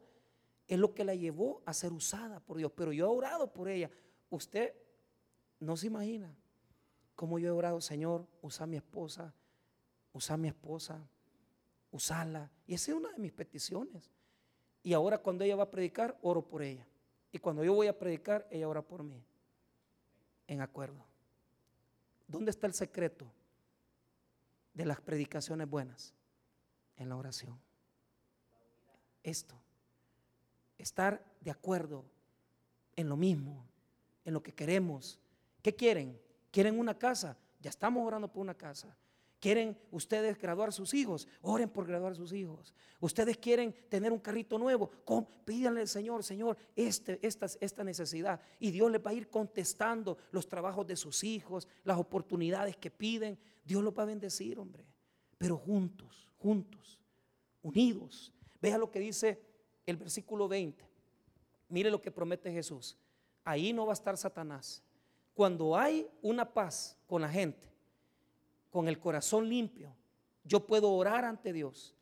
es lo que la llevó a ser usada por Dios, pero yo he orado por ella. Usted no se imagina cómo yo he orado, Señor, usa a mi esposa, usa a mi esposa, usarla. Y esa es una de mis peticiones. Y ahora cuando ella va a predicar, oro por ella. Y cuando yo voy a predicar, ella ora por mí. En acuerdo. ¿Dónde está el secreto de las predicaciones buenas? En la oración. Esto. Estar de acuerdo en lo mismo, en lo que queremos, ¿Qué quieren? ¿Quieren una casa? Ya estamos orando por una casa. ¿Quieren ustedes graduar a sus hijos? Oren por graduar a sus hijos. Ustedes quieren tener un carrito nuevo. Pídanle al Señor, Señor, este, esta, esta necesidad. Y Dios les va a ir contestando los trabajos de sus hijos, las oportunidades que piden. Dios los va a bendecir, hombre. Pero juntos, juntos, unidos. Vea lo que dice el versículo 20. Mire lo que promete Jesús. Ahí no va a estar Satanás cuando hay una paz con la gente, con el corazón limpio, yo puedo orar ante Dios.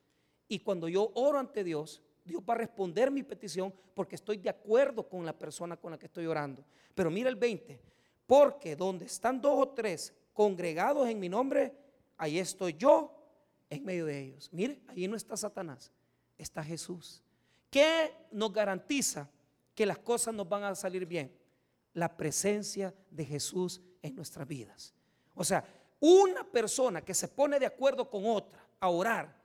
Y cuando yo oro ante Dios, Dios va a responder mi petición porque estoy de acuerdo con la persona con la que estoy orando. Pero mira el 20, porque donde están dos o tres congregados en mi nombre, ahí estoy yo en medio de ellos. Mire, ahí no está Satanás, está Jesús. ¿Qué nos garantiza que las cosas nos van a salir bien? La presencia de Jesús en nuestras vidas. O sea, una persona que se pone de acuerdo con otra a orar,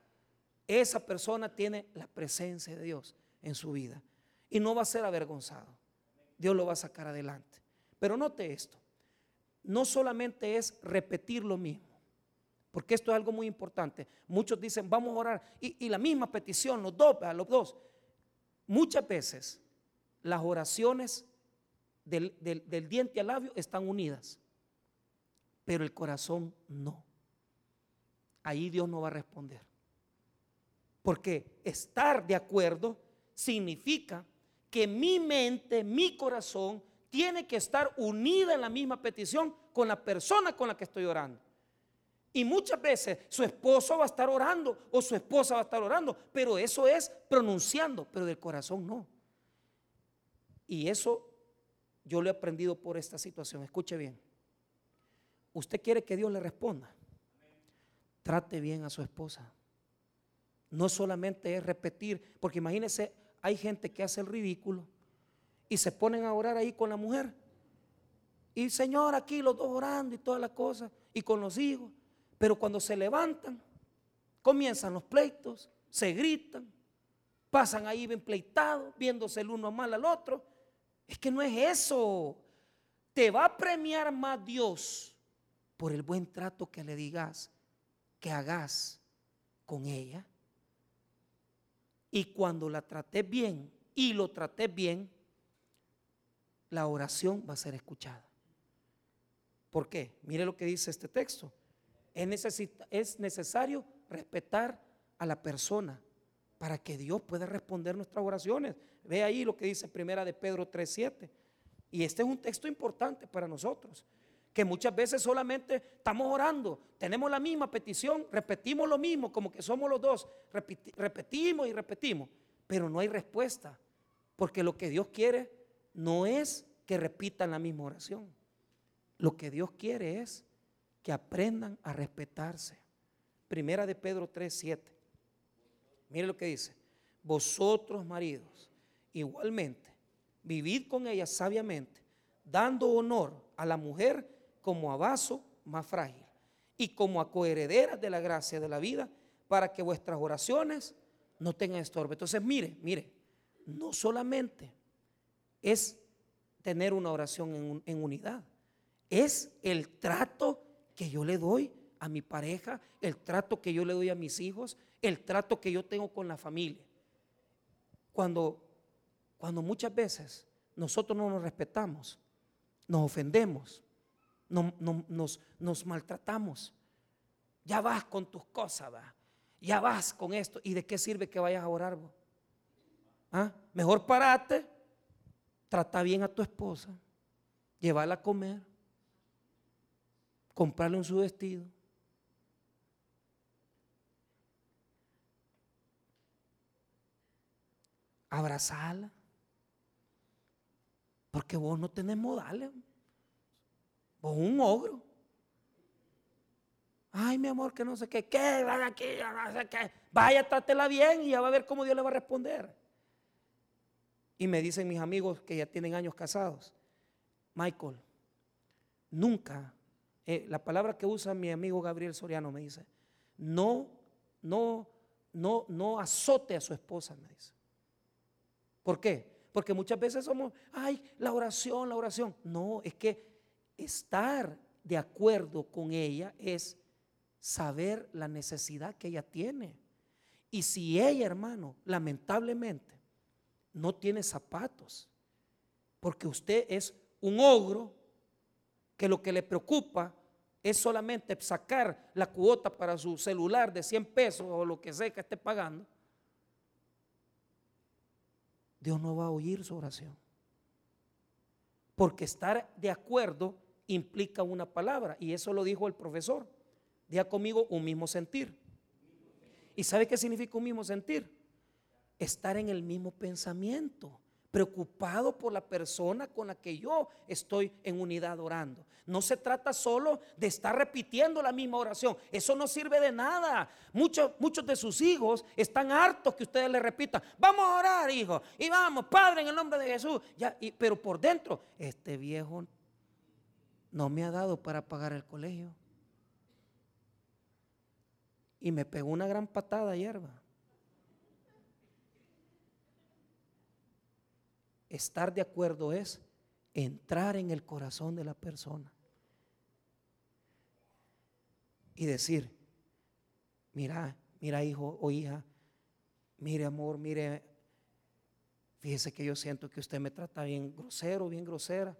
esa persona tiene la presencia de Dios en su vida y no va a ser avergonzado. Dios lo va a sacar adelante. Pero note esto, no solamente es repetir lo mismo, porque esto es algo muy importante. Muchos dicen, vamos a orar, y, la misma petición, los dos, los dos. Muchas veces las oraciones del, del diente al labio están unidas, pero el corazón no. Ahí Dios no va a responder. Porque estar de acuerdo significa que mi mente, mi corazón, tiene que estar unida en la misma petición con la persona con la que estoy orando. Y muchas veces su esposo va a estar orando o su esposa va a estar orando, pero eso es pronunciando, pero del corazón no. Y eso yo lo he aprendido por esta situación. Escuche bien. Usted quiere que Dios le responda. Trate bien a su esposa. No solamente es repetir, porque imagínese, hay gente que hace el ridículo y se ponen a orar ahí con la mujer. Y Señor, aquí los dos orando y todas las cosas, y con los hijos. Pero cuando se levantan, comienzan los pleitos, se gritan, pasan ahí bien pleitados, viéndose el uno mal al otro. Es que no es eso. Te va a premiar más Dios por el buen trato que le digas, que hagas con ella. Y cuando la traté bien y lo traté bien, la oración va a ser escuchada. ¿Por qué? Mire lo que dice este texto. Es, necesario respetar a la persona para que Dios pueda responder nuestras oraciones. Ve ahí lo que dice Primera de Pedro 3:7. Y este es un texto importante para nosotros, que muchas veces solamente estamos orando, tenemos la misma petición, repetimos lo mismo, como que somos los dos, repetimos y repetimos, pero no hay respuesta, porque lo que Dios quiere no es que repitan la misma oración. Lo que Dios quiere es que aprendan a respetarse. Primera de Pedro 3, 7. Mire lo que dice. Vosotros maridos, igualmente, vivid con ella sabiamente, dando honor a la mujer como a vaso más frágil y como a coherederas de la gracia de la vida, para que vuestras oraciones no tengan estorbo. Entonces, mire, mire, no solamente es tener una oración en, en unidad, es el trato que yo le doy a mi pareja, el trato que yo le doy a mis hijos, el trato que yo tengo con la familia. Cuando, cuando muchas veces nosotros no nos respetamos, nos ofendemos, nos, nos, maltratamos. Ya vas con tus cosas, ¿va? ya vas con esto. ¿Y de qué sirve que vayas a orar? ¿Ah? Mejor parate, trata bien a tu esposa, llévala a comer, comprarle un vestido. Abrazarla. Porque vos no tenés modales. Vos un ogro. Ay, mi amor, que no sé qué. ¿Qué? Aquí, qué. Vaya, trátela bien y ya va a ver cómo Dios le va a responder. Y me dicen mis amigos que ya tienen años casados. Michael, nunca eh, la palabra que usa mi amigo Gabriel Soriano me dice, no, no, no, no azote a su esposa, me dice. ¿Por qué? Porque muchas veces somos, ay, la oración, la oración. No, es que estar de acuerdo con ella es saber la necesidad que ella tiene. Y si ella, hermano, lamentablemente, no tiene zapatos, porque usted es un ogro, que lo que le preocupa es solamente sacar la cuota para su celular de 100 pesos o lo que sea que esté pagando, Dios no va a oír su oración. Porque estar de acuerdo implica una palabra, y eso lo dijo el profesor. Diga conmigo un mismo sentir. ¿Y sabe qué significa un mismo sentir? estar en el mismo pensamiento, preocupado por la persona con la que yo estoy en unidad orando. No se trata solo de estar repitiendo la misma oración. Eso no sirve de nada. Muchos, muchos de sus hijos están hartos que ustedes le repitan, vamos a orar, hijo, y vamos, Padre, en el nombre de Jesús. Ya, pero por dentro, este viejo no me ha dado para pagar el colegio. Y me pegó una gran patada hierba. Estar de acuerdo es entrar en el corazón de la persona y decir, mira, mira hijo o hija, mire amor, mire, fíjese que yo siento que usted me trata bien grosero, bien grosera.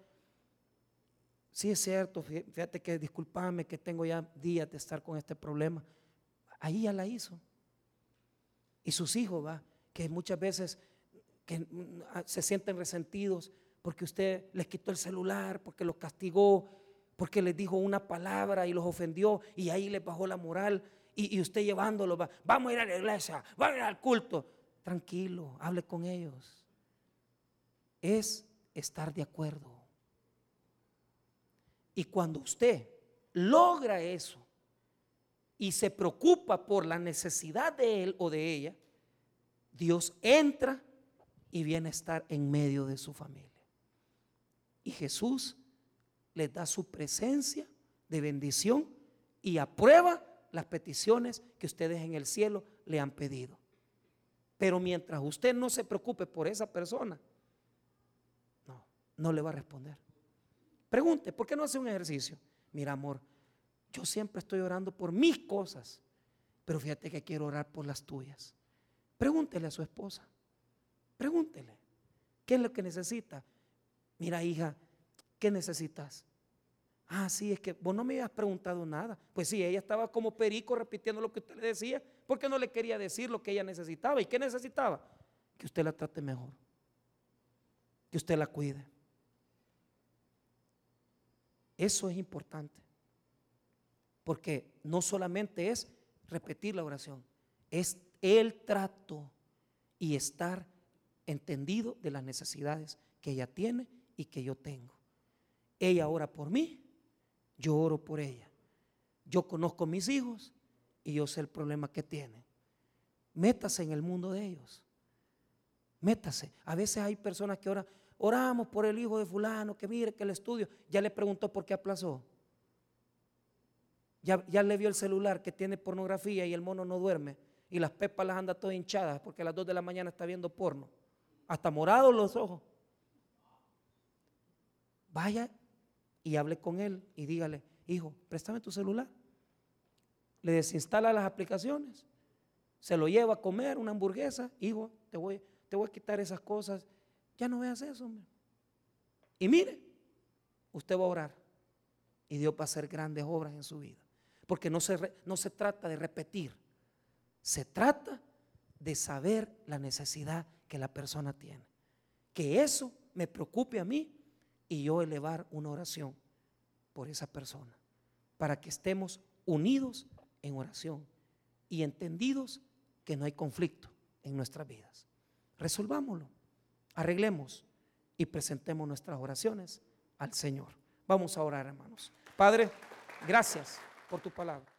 Sí es cierto, fíjate que discúlpame que tengo ya días de estar con este problema. Ahí ya la hizo. Y sus hijos, va, que muchas veces que mm, ah, se sienten resentidos porque usted les quitó el celular, porque los castigó, porque les dijo una palabra y los ofendió y ahí les bajó la moral y, usted llevándolo, va, vamos a ir a la iglesia, vamos a ir al culto. Tranquilo, hable con ellos. Es estar de acuerdo. Y cuando usted logra eso y se preocupa por la necesidad de él o de ella, Dios entra y bienestar en medio de su familia. Y Jesús les da su presencia de bendición y aprueba las peticiones que ustedes en el cielo le han pedido. Pero mientras usted no se preocupe por esa persona, no, no le va a responder. Pregunte, ¿por qué no hace un ejercicio? Mira, amor, yo siempre estoy orando por mis cosas, pero fíjate que quiero orar por las tuyas. Pregúntele a su esposa. Pregúntele, ¿qué es lo que necesita? Mira, hija, ¿qué necesitas? Ah, sí, es que vos no me habías preguntado nada. Pues sí, ella estaba como perico repitiendo lo que usted le decía, porque no le quería decir lo que ella necesitaba. ¿Y qué necesitaba? Que usted la trate mejor, que usted la cuide. Eso es importante, porque no solamente es repetir la oración, es el trato y estar entendido de las necesidades que ella tiene y que yo tengo. Ella ora por mí, yo oro por ella. Yo conozco a mis hijos y yo sé el problema que tienen. Métase en el mundo de ellos. Métase. A veces hay personas que oran, oramos por el hijo de fulano, que mire que el estudio, ya le preguntó por qué aplazó. Ya, ya le vio el celular que tiene pornografía y el mono no duerme y las pepas las anda todas hinchadas porque a las 2 de la mañana está viendo porno hasta morados los ojos. Vaya y hable con él y dígale, hijo, préstame tu celular. Le desinstala las aplicaciones, se lo lleva a comer una hamburguesa, hijo, te voy, te voy a quitar esas cosas. Ya no veas eso, hombre. Y mire, usted va a orar y Dios va a hacer grandes obras en su vida. Porque no se, no se trata de repetir, se trata de saber la necesidad que la persona tiene. Que eso me preocupe a mí y yo elevar una oración por esa persona. Para que estemos unidos en oración y entendidos que no hay conflicto en nuestras vidas. Resolvámoslo, arreglemos y presentemos nuestras oraciones al Señor. Vamos a orar, hermanos. Padre, gracias por tu palabra.